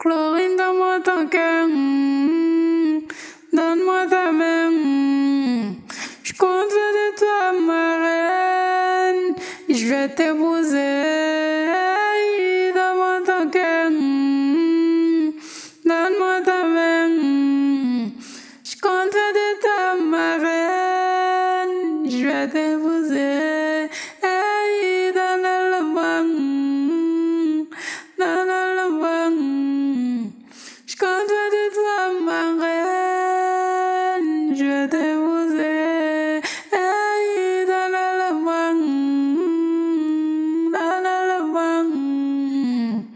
Chlorine, donne-moi ton cœur. mm, Donne-moi ta main. mm. Je compte de toi ma reine. Je vais t'épouser. Donne-moi ton cœur. mm, Donne-moi ta main. Je compte de toi ma reine. Je vais t'épouser. 觉得我